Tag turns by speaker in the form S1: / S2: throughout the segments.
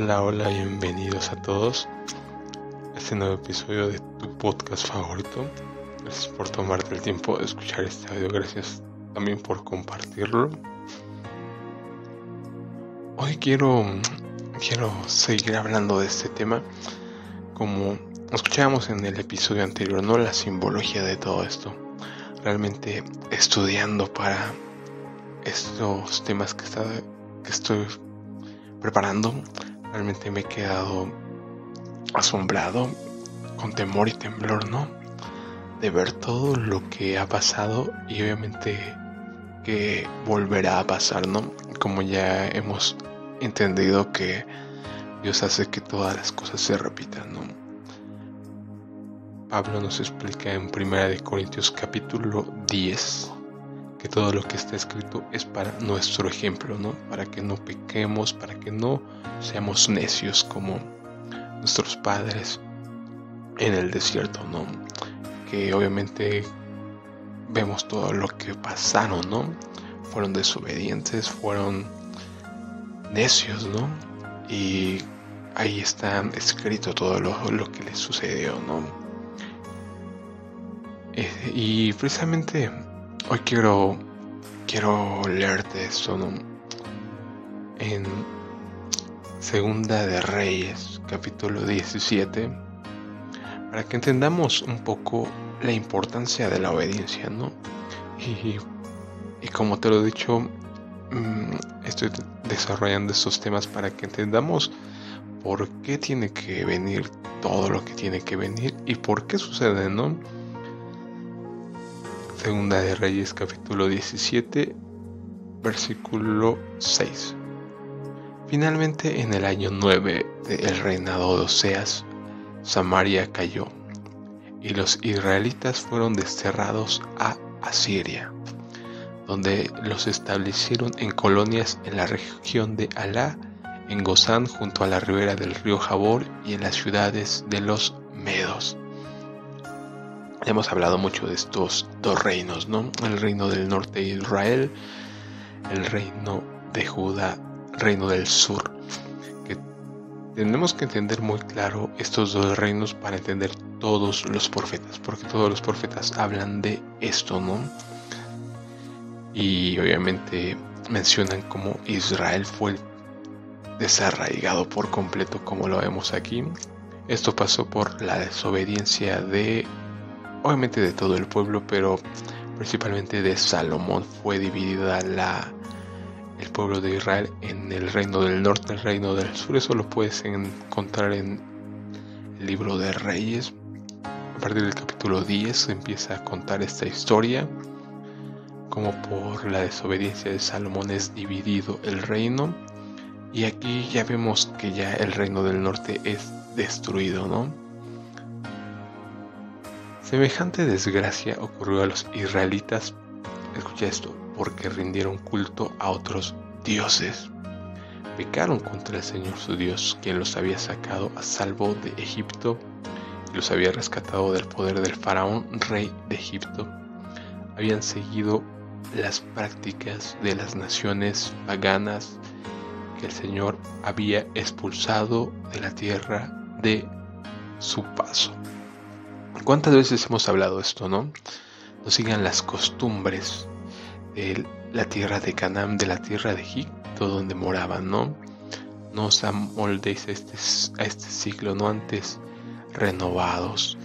S1: Hola, hola, bienvenidos a todos a este nuevo episodio de tu podcast favorito. Gracias por tomarte el tiempo de escuchar este audio, gracias también por compartirlo. Hoy quiero, quiero seguir hablando de este tema como escuchábamos en el episodio anterior, ¿no? La simbología de todo esto. Realmente estudiando para estos temas que, está, que estoy preparando, realmente me he quedado asombrado, con temor y temblor, ¿no? De ver todo lo que ha pasado y obviamente que volverá a pasar, ¿no? Como ya hemos entendido que Dios hace que todas las cosas se repitan, ¿no? Pablo nos explica en 1 Corintios capítulo 10 que todo lo que está escrito es para nuestro ejemplo, ¿no? Para que no pequemos, para que no seamos necios como nuestros padres en el desierto, ¿no? Que obviamente vemos todo lo que pasaron, ¿no? Fueron desobedientes, fueron necios, ¿no? Y ahí está escrito todo lo, lo que les sucedió, ¿no? Eh, y precisamente Hoy quiero, quiero leerte esto en Segunda de Reyes, capítulo 17, para que entendamos un poco la importancia de la obediencia, ¿no? Y, y como te lo he dicho, mm, estoy desarrollando estos temas para que entendamos por qué tiene que venir todo lo que tiene que venir y por qué sucede, ¿no? Segunda de Reyes capítulo 17, versículo 6. Finalmente en el año 9 del reinado de Oseas, Samaria cayó y los israelitas fueron desterrados a Asiria, donde los establecieron en colonias en la región de Alá, en Gozán junto a la ribera del río Jabor y en las ciudades de los Medos hemos hablado mucho de estos dos reinos, ¿no? El reino del norte de Israel, el reino de Judá, reino del sur. Que tenemos que entender muy claro estos dos reinos para entender todos los profetas, porque todos los profetas hablan de esto, ¿no? Y obviamente mencionan cómo Israel fue desarraigado por completo, como lo vemos aquí. Esto pasó por la desobediencia de obviamente de todo el pueblo, pero principalmente de Salomón fue dividida la el pueblo de Israel en el reino del norte, el reino del sur. Eso lo puedes encontrar en el libro de Reyes. A partir del capítulo 10 se empieza a contar esta historia, como por la desobediencia de Salomón es dividido el reino. Y aquí ya vemos que ya el reino del norte es destruido, ¿no? Semejante desgracia ocurrió a los israelitas, escucha esto, porque rindieron culto a otros dioses. Pecaron contra el Señor su Dios, quien los había sacado a salvo de Egipto y los había rescatado del poder del faraón, rey de Egipto. Habían seguido las prácticas de las naciones paganas que el Señor había expulsado de la tierra de su paso. ¿Cuántas veces hemos hablado esto, no? No sigan las costumbres de la tierra de Canaán, de la tierra de Egipto donde moraban, ¿no? No os amoldéis a este, a este siglo, no antes renovados.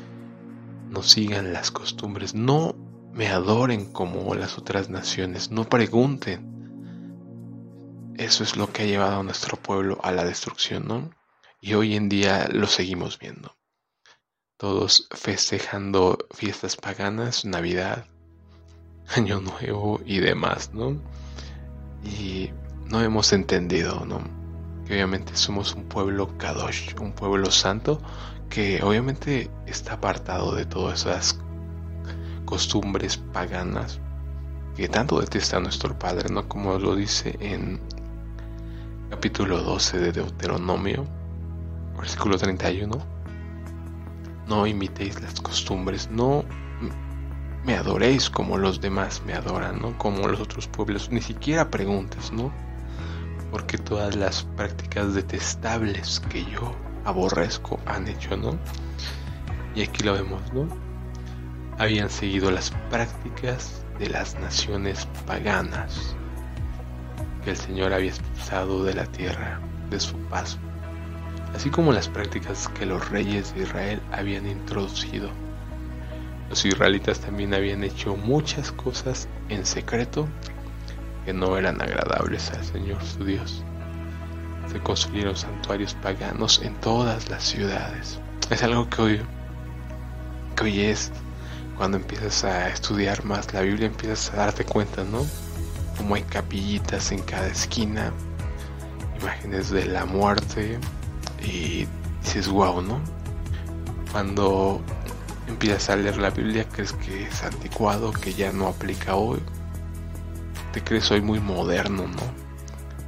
S1: No sigan las costumbres, no me adoren como las otras naciones, no pregunten. Eso es lo que ha llevado a nuestro pueblo a la destrucción, ¿no? Y hoy en día lo seguimos viendo todos festejando fiestas paganas, Navidad, Año Nuevo y demás, ¿no? Y no hemos entendido, ¿no? Que obviamente somos un pueblo Kadosh, un pueblo santo, que obviamente está apartado de todas esas costumbres paganas que tanto detesta nuestro Padre, ¿no? Como lo dice en capítulo 12 de Deuteronomio, versículo 31 no imitéis las costumbres, no me adoréis como los demás me adoran, ¿no? Como los otros pueblos, ni siquiera preguntes, ¿no? porque todas las prácticas detestables que yo aborrezco han hecho, ¿no? Y aquí lo vemos, ¿no? Habían seguido las prácticas de las naciones paganas que el Señor había expulsado de la tierra de su paso, así como las prácticas que los reyes de Israel habían introducido. Los israelitas también habían hecho muchas cosas en secreto que no eran agradables al Señor su Dios. Se construyeron santuarios paganos en todas las ciudades. Es algo que hoy, es cuando empiezas a estudiar más la Biblia, empiezas a darte cuenta, ¿no? Como hay capillitas en cada esquina, imágenes de la muerte, y dices, wow, ¿no? Cuando empiezas a leer la Biblia, crees que es anticuado, que ya no aplica hoy. Te crees hoy muy moderno, ¿no?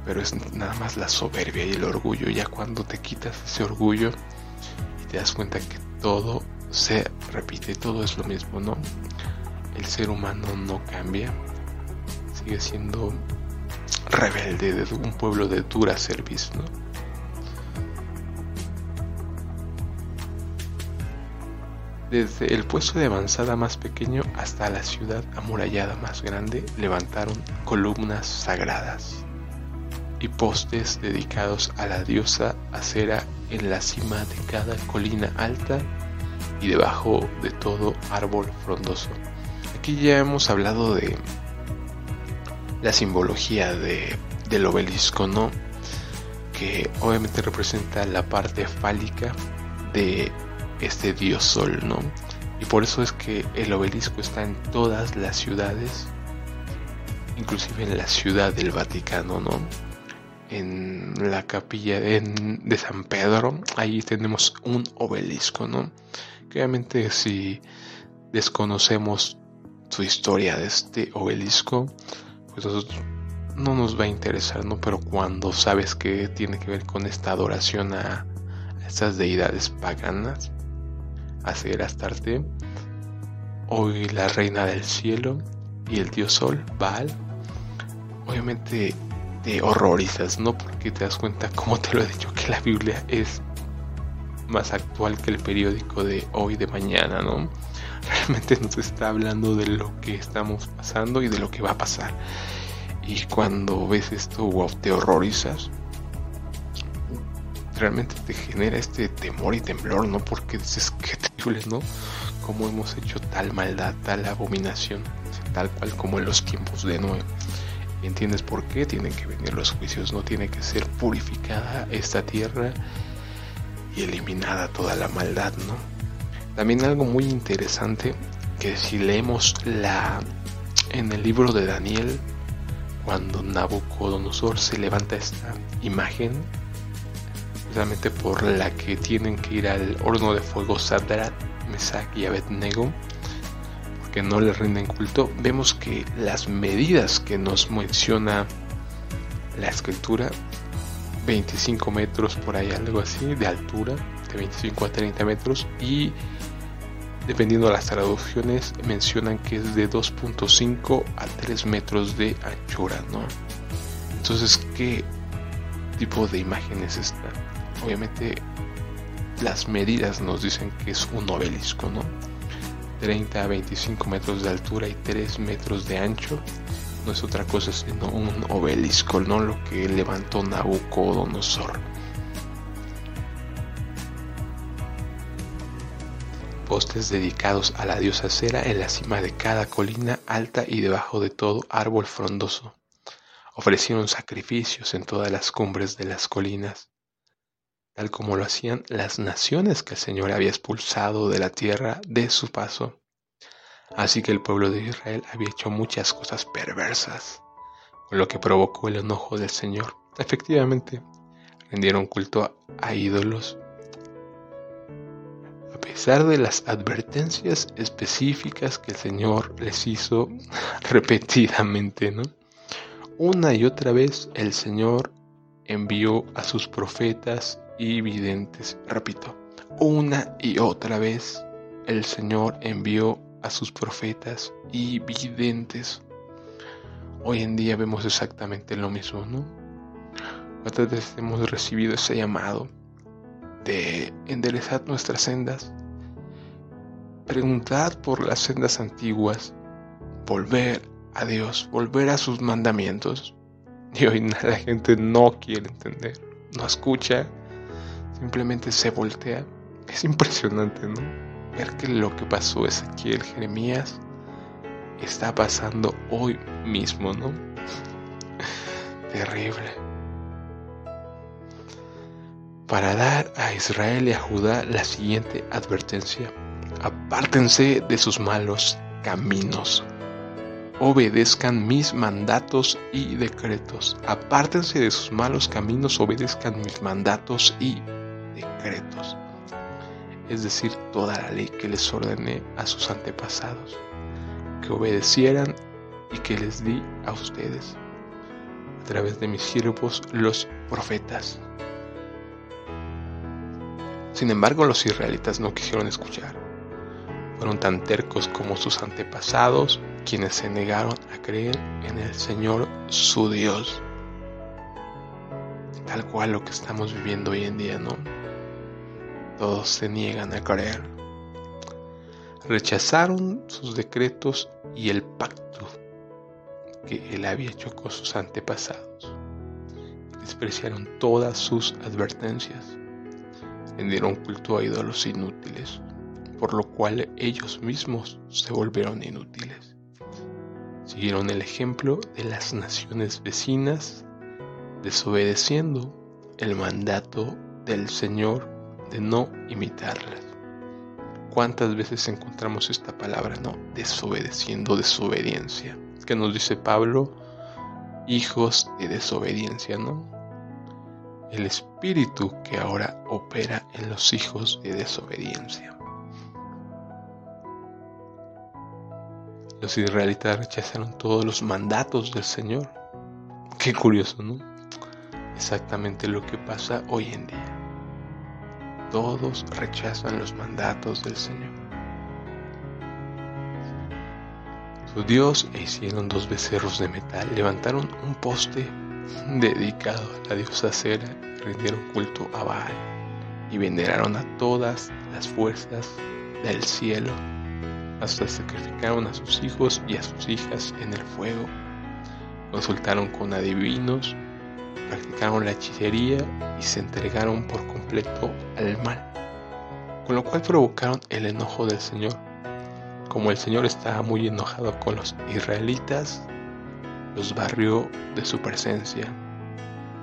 S1: Pero es nada más la soberbia y el orgullo. Ya cuando te quitas ese orgullo y te das cuenta que todo se repite, todo es lo mismo, ¿no? El ser humano no cambia, sigue siendo rebelde de un pueblo de dura servicio, ¿no? Desde el puesto de avanzada más pequeño hasta la ciudad amurallada más grande levantaron columnas sagradas y postes dedicados a la diosa Acera en la cima de cada colina alta y debajo de todo árbol frondoso. Aquí ya hemos hablado de la simbología de, del obelisco, ¿no? Que obviamente representa la parte fálica de este dios sol, ¿no? Y por eso es que el obelisco está en todas las ciudades, inclusive en la ciudad del Vaticano, ¿no? En la capilla de, de San Pedro, ahí tenemos un obelisco, ¿no? Obviamente si desconocemos su historia de este obelisco, pues no nos va a interesar, ¿no? Pero cuando sabes que tiene que ver con esta adoración a, estas deidades paganas, a Ser Astarte, hoy la reina del cielo y el dios sol, Baal, obviamente te horrorizas, ¿no? Porque te das cuenta, como te lo he dicho, que la Biblia es más actual que el periódico de hoy, de mañana, ¿no? Realmente nos está hablando de lo que estamos pasando y de lo que va a pasar. Y cuando ves esto, wow, te horrorizas. Realmente te genera este temor y temblor, ¿no? Porque dices, qué terrible, ¿no? Cómo hemos hecho tal maldad, tal abominación, tal cual como en los tiempos de Noé. ¿Entiendes por qué? Tienen que venir los juicios, no tiene que ser purificada esta tierra y eliminada toda la maldad, ¿no? También algo muy interesante que si leemos la en el libro de Daniel cuando Nabucodonosor se levanta esta imagen por la que tienen que ir al horno de fuego Sadrat, Mesach y Abednego porque no le rinden culto vemos que las medidas que nos menciona la escritura 25 metros por ahí, algo así, de altura, de 25 a 30 metros y dependiendo de las traducciones mencionan que es de 2.5 a 3 metros de anchura, ¿no? Entonces, ¿qué tipo de imagen es esta? Obviamente las medidas nos dicen que es un obelisco, ¿no? 30 a 25 metros de altura y 3 metros de ancho no es otra cosa sino un obelisco, no lo que levantó Nabucodonosor. Postes dedicados a la diosa Cera en la cima de cada colina alta y debajo de todo árbol frondoso. Ofrecieron sacrificios en todas las cumbres de las colinas, tal como lo hacían las naciones que el Señor había expulsado de la tierra de su paso. Así que el pueblo de Israel había hecho muchas cosas perversas, con lo que provocó el enojo del Señor. Efectivamente, rendieron culto a ídolos. A pesar de las advertencias específicas que el Señor les hizo repetidamente. Una y otra vez el Señor envió a sus profetas y videntes. Repito, una y otra vez el Señor envió a sus profetas y videntes. Hoy en día vemos exactamente lo mismo, ¿no? ¿Cuántas veces hemos recibido ese llamado de enderezar nuestras sendas? Preguntad por las sendas antiguas, volver a Dios, volver a sus mandamientos. Y hoy la gente no quiere entender, no escucha, simplemente se voltea. Es impresionante, ¿no? Ver que lo que pasó es aquí el Jeremías está pasando hoy mismo, ¿no? Terrible. Para dar a Israel y a Judá la siguiente advertencia. Apártense de sus malos caminos. Obedezcan mis mandatos y decretos. Apártense de sus malos caminos, obedezcan mis mandatos y decretos. Es decir, toda la ley que les ordené a sus antepasados que obedecieran y que les di a ustedes a través de mis siervos los profetas. Sin embargo, los israelitas no quisieron escuchar. Fueron tan tercos como sus antepasados, quienes se negaron a creer en el Señor su Dios. Tal cual lo que estamos viviendo hoy en día, ¿no? Todos se niegan a creer rechazaron sus decretos y el pacto que él había hecho con sus antepasados. Despreciaron todas sus advertencias. Rendieron culto a ídolos inútiles, por lo cual ellos mismos se volvieron inútiles. Siguieron el ejemplo de las naciones vecinas, desobedeciendo el mandato del Señor de no imitarlas. ¿Cuántas veces encontramos esta palabra, no? Desobedeciendo, desobediencia. Que nos dice Pablo, hijos de desobediencia, ¿no? El espíritu que ahora opera en los hijos de desobediencia. Los israelitas rechazaron todos los mandatos del Señor. Qué curioso, ¿no? Exactamente lo que pasa hoy en día todos rechazan los mandatos del Señor. Su Dios e hicieron dos becerros de metal, levantaron un poste dedicado a la diosa Cera y rindieron culto a Baal y veneraron a todas las fuerzas del cielo hasta sacrificaron a sus hijos y a sus hijas en el fuego. Consultaron con adivinos practicaron la hechicería y se entregaron por completo al mal, con lo cual provocaron el enojo del Señor. Como el Señor estaba muy enojado con los israelitas, los barrió de su presencia.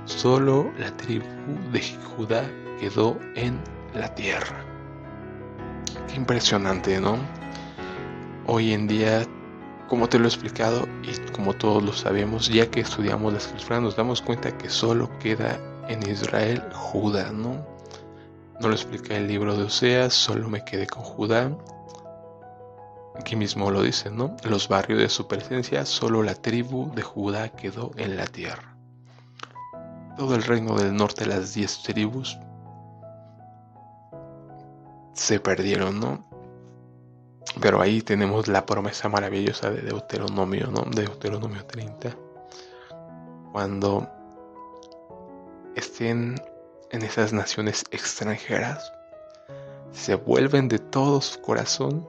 S1: Solo la tribu de Judá quedó en la tierra. Qué impresionante, ¿no? Hoy en día como te lo he explicado y como todos lo sabemos, ya que estudiamos la escritura, nos damos cuenta que solo queda en Israel Judá, ¿no? No lo explica el libro de Oseas, solo me quedé con Judá. Aquí mismo lo dice, ¿no? Los barrios de su presencia, solo la tribu de Judá quedó en la tierra. Todo el reino del norte, las diez tribus, se perdieron, ¿no? Pero ahí tenemos la promesa maravillosa de Deuteronomio, ¿no? De Deuteronomio 30. Cuando estén en esas naciones extranjeras, se vuelven de todo su corazón.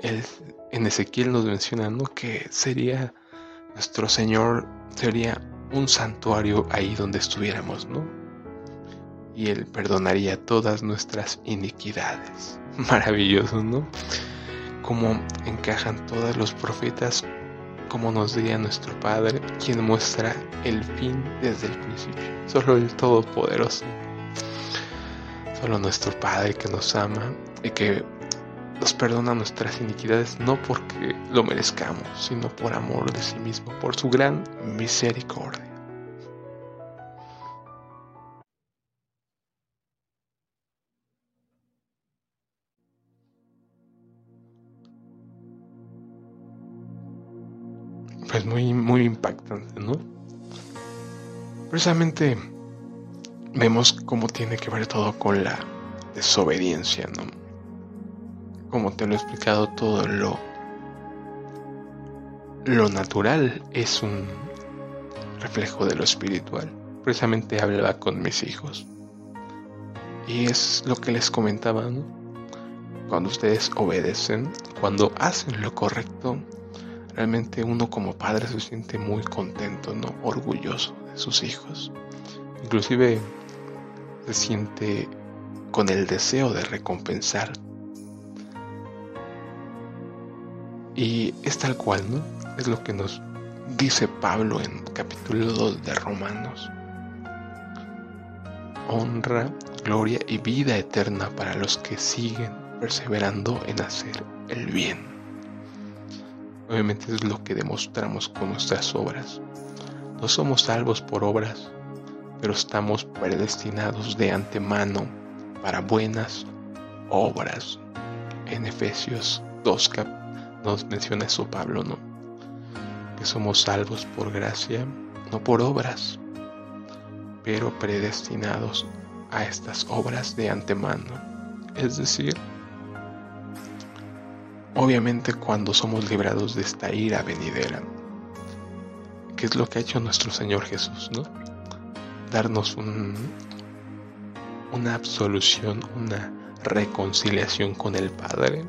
S1: en Ezequiel nos menciona ¿no? que sería nuestro Señor, sería un santuario ahí donde estuviéramos, ¿no? Y Él perdonaría todas nuestras iniquidades. maravilloso, ¿no? Cómo encajan todos los profetas, como nos diría nuestro Padre, quien muestra el fin desde el principio. Solo el Todopoderoso. Solo nuestro Padre que nos ama y que nos perdona nuestras iniquidades no porque lo merezcamos, sino por amor de sí mismo, por su gran misericordia. Pues muy, muy impactante, ¿no? Precisamente vemos cómo tiene que ver todo con la desobediencia, ¿no? Como te lo he explicado, todo lo, lo natural es un reflejo de lo espiritual. Precisamente hablaba con mis hijos. Y es lo que les comentaba, Cuando ustedes obedecen, cuando hacen lo correcto, realmente uno como padre se siente muy contento, ¿no? Orgulloso de sus hijos. Inclusive se siente con el deseo de recompensar. Y es tal cual, ¿no? Es lo que nos dice Pablo en capítulo 2 de Romanos. Honra, gloria y vida eterna para los que siguen perseverando en hacer el bien. Obviamente es lo que demostramos con nuestras obras. No somos salvos por obras, pero estamos predestinados de antemano para buenas obras. En Efesios 2 nos menciona eso Pablo, ¿no? Que somos salvos por gracia, no por obras, pero predestinados a estas obras de antemano. Es decir, obviamente cuando somos librados de esta ira venidera, que es lo que ha hecho nuestro Señor Jesús, ¿no? Darnos un, una absolución, una reconciliación con el Padre.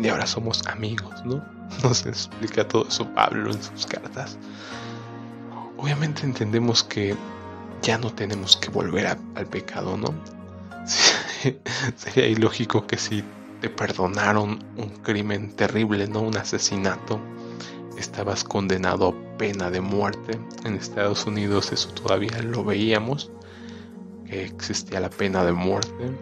S1: Y ahora somos amigos, ¿no? Nos explica todo eso Pablo en sus cartas. Obviamente entendemos que ya no tenemos que volver al pecado, ¿no? Sería ilógico que si te perdonaron un crimen terrible, ¿no? Un asesinato, estabas condenado a pena de muerte. En Estados Unidos eso todavía lo veíamos que existía la pena de muerte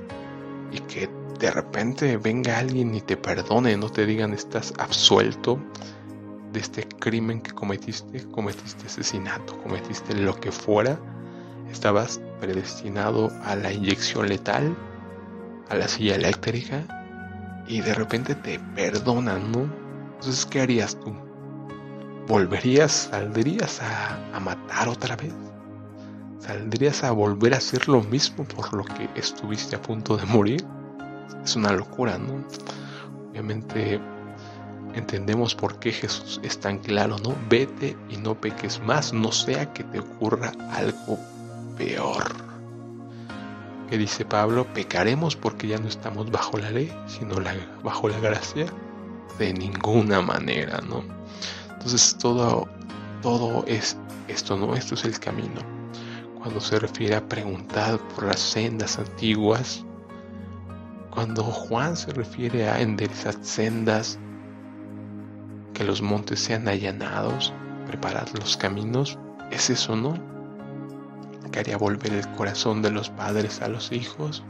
S1: y que de repente venga alguien y te perdone, no te digan estás absuelto de este crimen que cometiste, cometiste asesinato, cometiste lo que fuera, estabas predestinado a la inyección letal, a la silla eléctrica y de repente te perdonan, ¿no? Entonces, ¿qué harías tú? ¿Volverías, saldrías a, a matar otra vez? ¿Saldrías a volver a hacer lo mismo por lo que estuviste a punto de morir? Es una locura, ¿no? Obviamente entendemos por qué Jesús es tan claro, ¿no? Vete y no peques más, no sea que te ocurra algo peor. ¿Qué dice Pablo? ¿Pecaremos porque ya no estamos bajo la ley, sino bajo la gracia? De ninguna manera, ¿no? Entonces todo, todo es esto, ¿no? Esto es el camino cuando se refiere a preguntar por las sendas antiguas, cuando Juan se refiere a enderezar sendas, que los montes sean allanados, preparar los caminos, es eso, ¿no? Que haría volver el corazón de los padres a los hijos.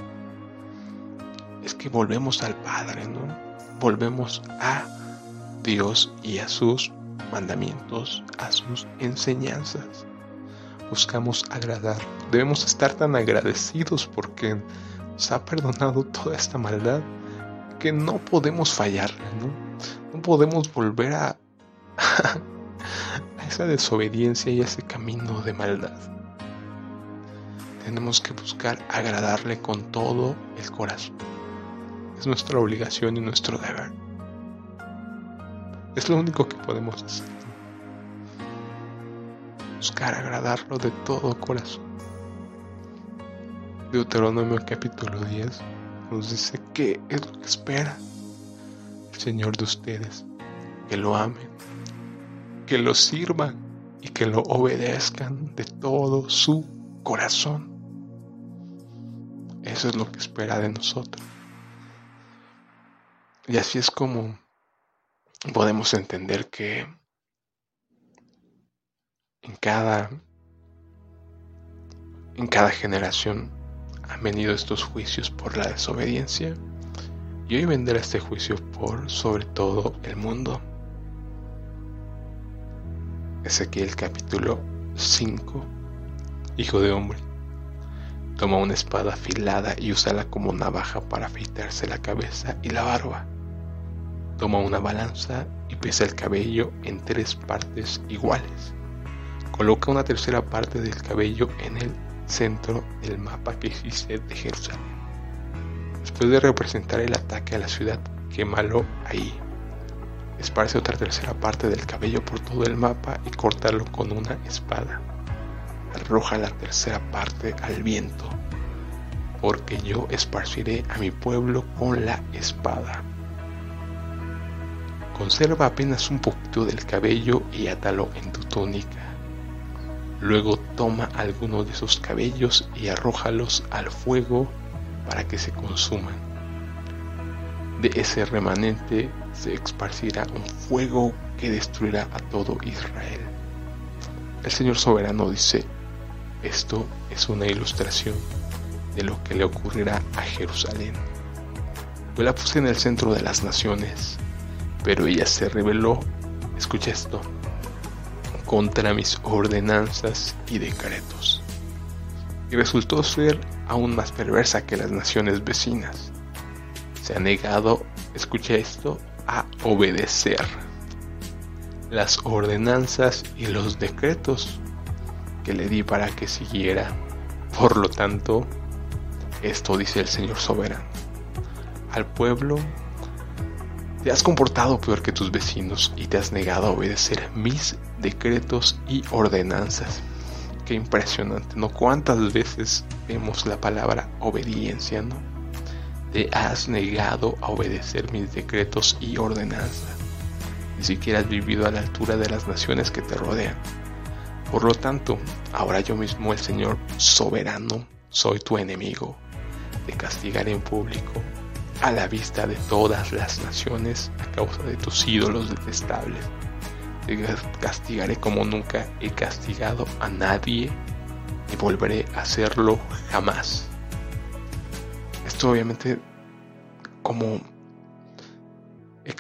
S1: Es que volvemos al Padre, ¿no? Volvemos a Dios y a sus mandamientos, a sus enseñanzas buscamos agradar. Debemos estar tan agradecidos porque nos ha perdonado toda esta maldad que no podemos fallarle, ¿no? No podemos volver a, a esa desobediencia y a ese camino de maldad. Tenemos que buscar agradarle con todo el corazón. Es nuestra obligación y nuestro deber. Es lo único que podemos hacer buscar agradarlo de todo corazón. Deuteronomio capítulo 10 nos dice que es lo que espera el Señor de ustedes, que lo amen, que lo sirvan y que lo obedezcan de todo su corazón. Eso es lo que espera de nosotros. Y así es como podemos entender que en cada, en cada generación han venido estos juicios por la desobediencia y hoy vendrá este juicio por sobre todo el mundo. Ezequiel capítulo 5, Hijo de hombre, toma una espada afilada y úsala como navaja para afeitarse la cabeza y la barba. Toma una balanza y pesa el cabello en tres partes iguales Coloca una tercera parte del cabello en el centro del mapa que existe de Jerusalén. Después de representar el ataque a la ciudad, quémalo ahí. Esparce otra tercera parte del cabello por todo el mapa y córtalo con una espada. Arroja la tercera parte al viento, porque yo esparciré a mi pueblo con la espada. Conserva apenas un poquito del cabello y átalo en tu túnica. Luego toma algunos de esos cabellos y arrójalos al fuego para que se consuman. De ese remanente se esparcirá un fuego que destruirá a todo Israel. El Señor soberano dice, esto es una ilustración de lo que le ocurrirá a Jerusalén. Yo la puse en el centro de las naciones, pero ella se rebeló, escucha esto, contra mis ordenanzas y decretos. Y resultó ser aún más perversa que las naciones vecinas. Se ha negado, escucha esto, a obedecer las ordenanzas y los decretos que le di para que siguiera. Por lo tanto, esto dice el Señor soberano. Al pueblo te has comportado peor que tus vecinos y te has negado a obedecer mis decretos y ordenanzas. Qué impresionante, ¿no? ¿Cuántas veces vemos la palabra obediencia, ¿no? Te has negado a obedecer mis decretos y ordenanzas. Ni siquiera has vivido a la altura de las naciones que te rodean. Por lo tanto, ahora yo mismo, el Señor soberano, soy tu enemigo. Te castigaré en público, a la vista de todas las naciones, a causa de tus ídolos detestables. Te castigaré como nunca he castigado a nadie y volveré a hacerlo jamás. Esto obviamente como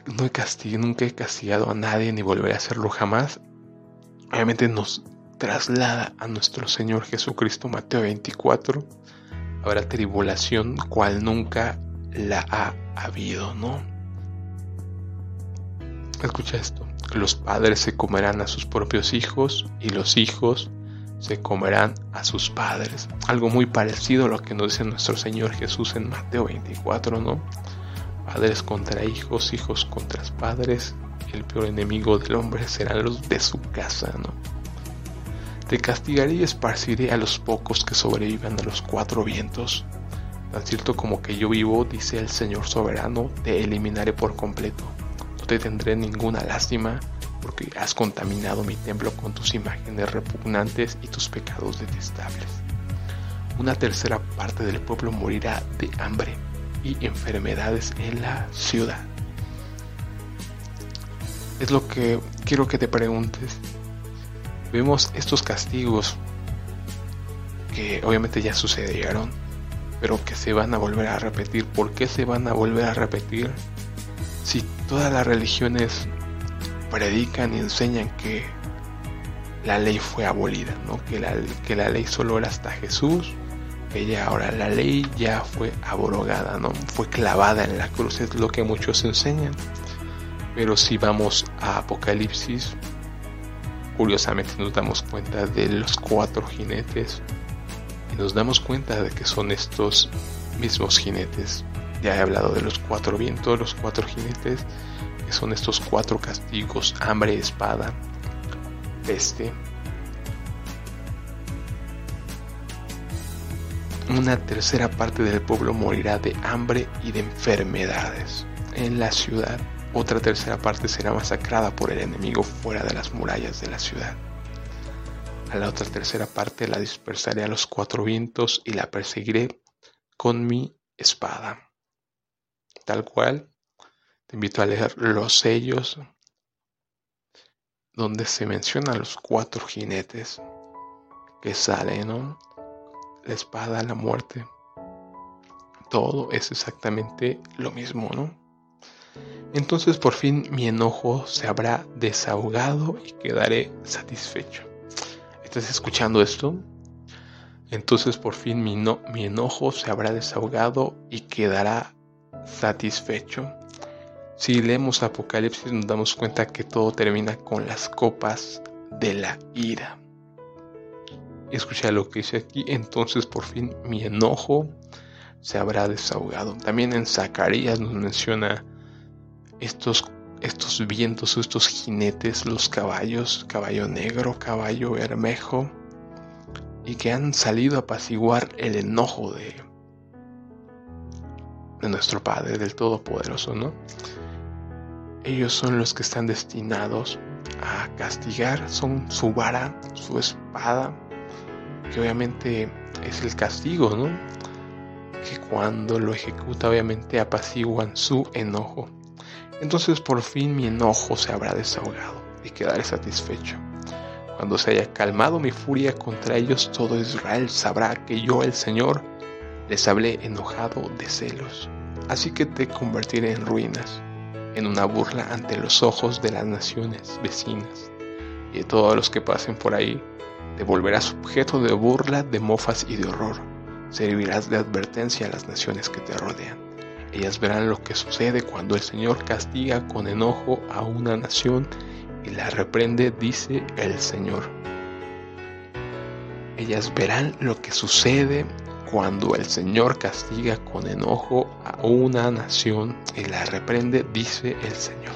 S1: no he castigado, nunca he castigado a nadie ni volveré a hacerlo jamás. Obviamente nos traslada a nuestro Señor Jesucristo, Mateo 24. Habrá tribulación cual nunca la ha habido, ¿no? Escucha esto. Los padres se comerán a sus propios hijos y los hijos se comerán a sus padres. Algo muy parecido a lo que nos dice nuestro Señor Jesús en Mateo 24, ¿no? Padres contra hijos, hijos contra padres. El peor enemigo del hombre serán los de su casa, ¿no? Te castigaré y esparciré a los pocos que sobrevivan a los cuatro vientos. Tan cierto como que yo vivo, dice el Señor soberano, te eliminaré por completo. No te tendré ninguna lástima, porque has contaminado mi templo con tus imágenes repugnantes y tus pecados detestables. Una tercera parte del pueblo morirá de hambre y enfermedades en la ciudad. Es lo que quiero que te preguntes. Vemos estos castigos que obviamente ya sucedieron, pero que se van a volver a repetir. ¿Por qué se van a volver a repetir? Si todas las religiones predican y enseñan que la ley fue abolida, ¿no? que, la, que la ley solo era hasta Jesús ya ahora la ley ya fue abrogada, ¿no? Fue clavada en la cruz, es lo que muchos enseñan. Pero si vamos a Apocalipsis, curiosamente nos damos cuenta de los cuatro jinetes y nos damos cuenta de que son estos mismos jinetes. Ya he hablado de los cuatro vientos, los cuatro jinetes, que son estos cuatro castigos, hambre, espada, peste una tercera parte del pueblo morirá de hambre y de enfermedades. En la ciudad, otra tercera parte será masacrada por el enemigo fuera de las murallas de la ciudad. A la otra tercera parte la dispersaré a los cuatro vientos y la perseguiré con mi espada. Tal cual, te invito a leer los sellos donde se mencionan los cuatro jinetes que salen, ¿no? la espada, la muerte. Todo es exactamente lo mismo, ¿no? Entonces por fin mi enojo se habrá desahogado y quedaré satisfecho. ¿Estás escuchando esto? Entonces por fin mi, no, mi enojo se habrá desahogado y quedará satisfecho. Si leemos Apocalipsis nos damos cuenta que todo termina con las copas de la ira escucha lo que dice aquí, entonces por fin mi enojo se habrá desahogado. También en Zacarías nos menciona estos, estos vientos, estos jinetes, los caballos, caballo negro, caballo bermejo, y que han salido a apaciguar el enojo de, de nuestro Padre, del Todopoderoso, ¿no? Ellos son los que están destinados a castigar, son su vara, su espada, que obviamente es el castigo, ¿no? Que cuando lo ejecuta obviamente apaciguan su enojo. Entonces por fin mi enojo se habrá desahogado y quedaré satisfecho. Cuando se haya calmado mi furia contra ellos, todo Israel sabrá que yo, el Señor, les hablé enojado de celos. Así que te convertiré en ruinas, en una burla ante los ojos de las naciones vecinas y de todos los que pasen por ahí. Te volverás objeto de burla, de mofas y de horror. Servirás de advertencia a las naciones que te rodean. Ellas verán lo que sucede cuando el Señor castiga con enojo a una nación y la reprende, dice el Señor. Ellas verán lo que sucede cuando el Señor castiga con enojo a una nación y la reprende, dice el Señor.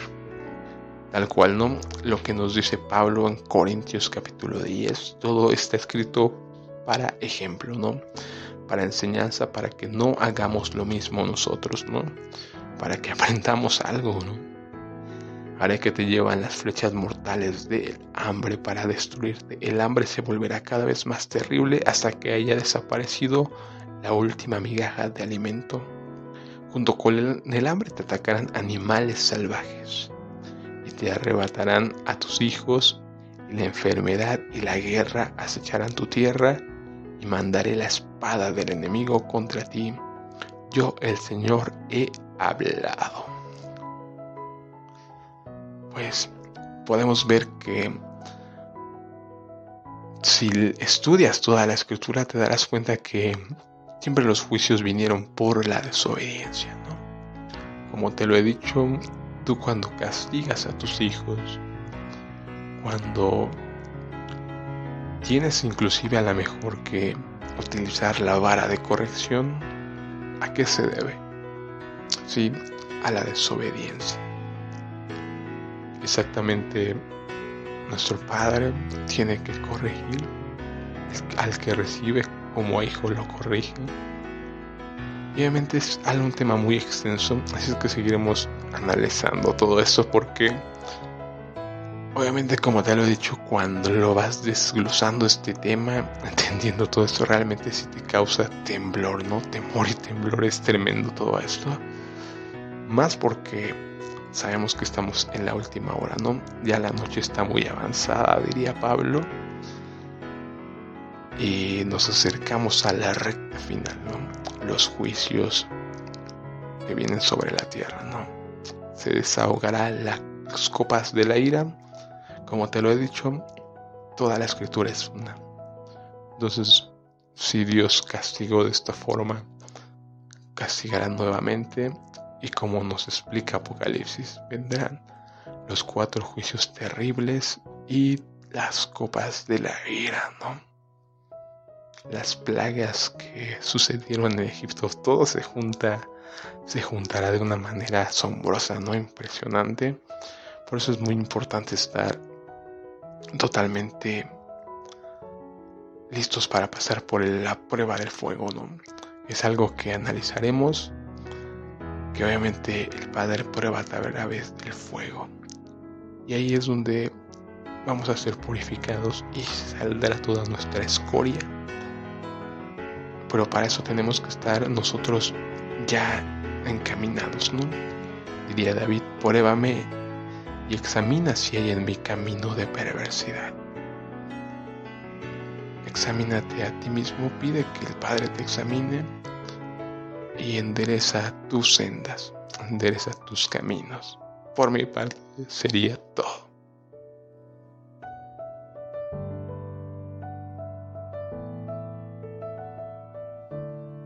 S1: Tal cual, ¿no? Lo que nos dice Pablo en Corintios capítulo 10, todo está escrito para ejemplo, ¿no? Para enseñanza, para que no hagamos lo mismo nosotros, ¿no? Para que aprendamos algo, ¿no? haré que te llevan las flechas mortales del hambre para destruirte. El hambre se volverá cada vez más terrible hasta que haya desaparecido la última migaja de alimento. Junto con el, hambre te atacarán animales salvajes y te arrebatarán a tus hijos la enfermedad y la guerra acecharán tu tierra y mandaré la espada del enemigo contra ti. Yo el Señor he hablado pues podemos ver que si estudias toda la escritura te darás cuenta que siempre los juicios vinieron por la desobediencia, ¿no? Como te lo he dicho, tú cuando castigas a tus hijos, cuando tienes inclusive a la mejor que utilizar la vara de corrección, ¿a qué se debe? Sí, a la desobediencia exactamente nuestro Padre tiene que corregir al que recibe como hijo lo corrige. Obviamente es un tema muy extenso, así que seguiremos analizando todo esto porque obviamente como te lo he dicho, cuando lo vas desglosando este tema, entendiendo todo esto realmente si te causa temblor, ¿no? Temor y temblor es tremendo todo esto. Más porque sabemos que estamos en la última hora, ¿no? Ya la noche está muy avanzada, diría Pablo. Y nos acercamos a la recta final, ¿no? Los juicios que vienen sobre la tierra, ¿no? Se desahogará las copas de la ira. Como te lo he dicho, toda la escritura es una. Entonces, si Dios castigó de esta forma, castigará nuevamente y como nos explica Apocalipsis, vendrán los cuatro juicios terribles y las copas de la ira, ¿no? Las plagas que sucedieron en Egipto, todo se junta, se juntará de una manera asombrosa, ¿no? Impresionante. Por eso es muy importante estar totalmente listos para pasar por la prueba del fuego, ¿no? Es algo que analizaremos que obviamente el Padre prueba a través del fuego. Y ahí es donde vamos a ser purificados y saldrá toda nuestra escoria. Pero para eso tenemos que estar nosotros ya encaminados, ¿no? Diría David, pruébame y examina si hay en mi camino de perversidad. Examínate a ti mismo, pide que el Padre te examine y endereza tus sendas, endereza tus caminos. Por mi parte sería todo.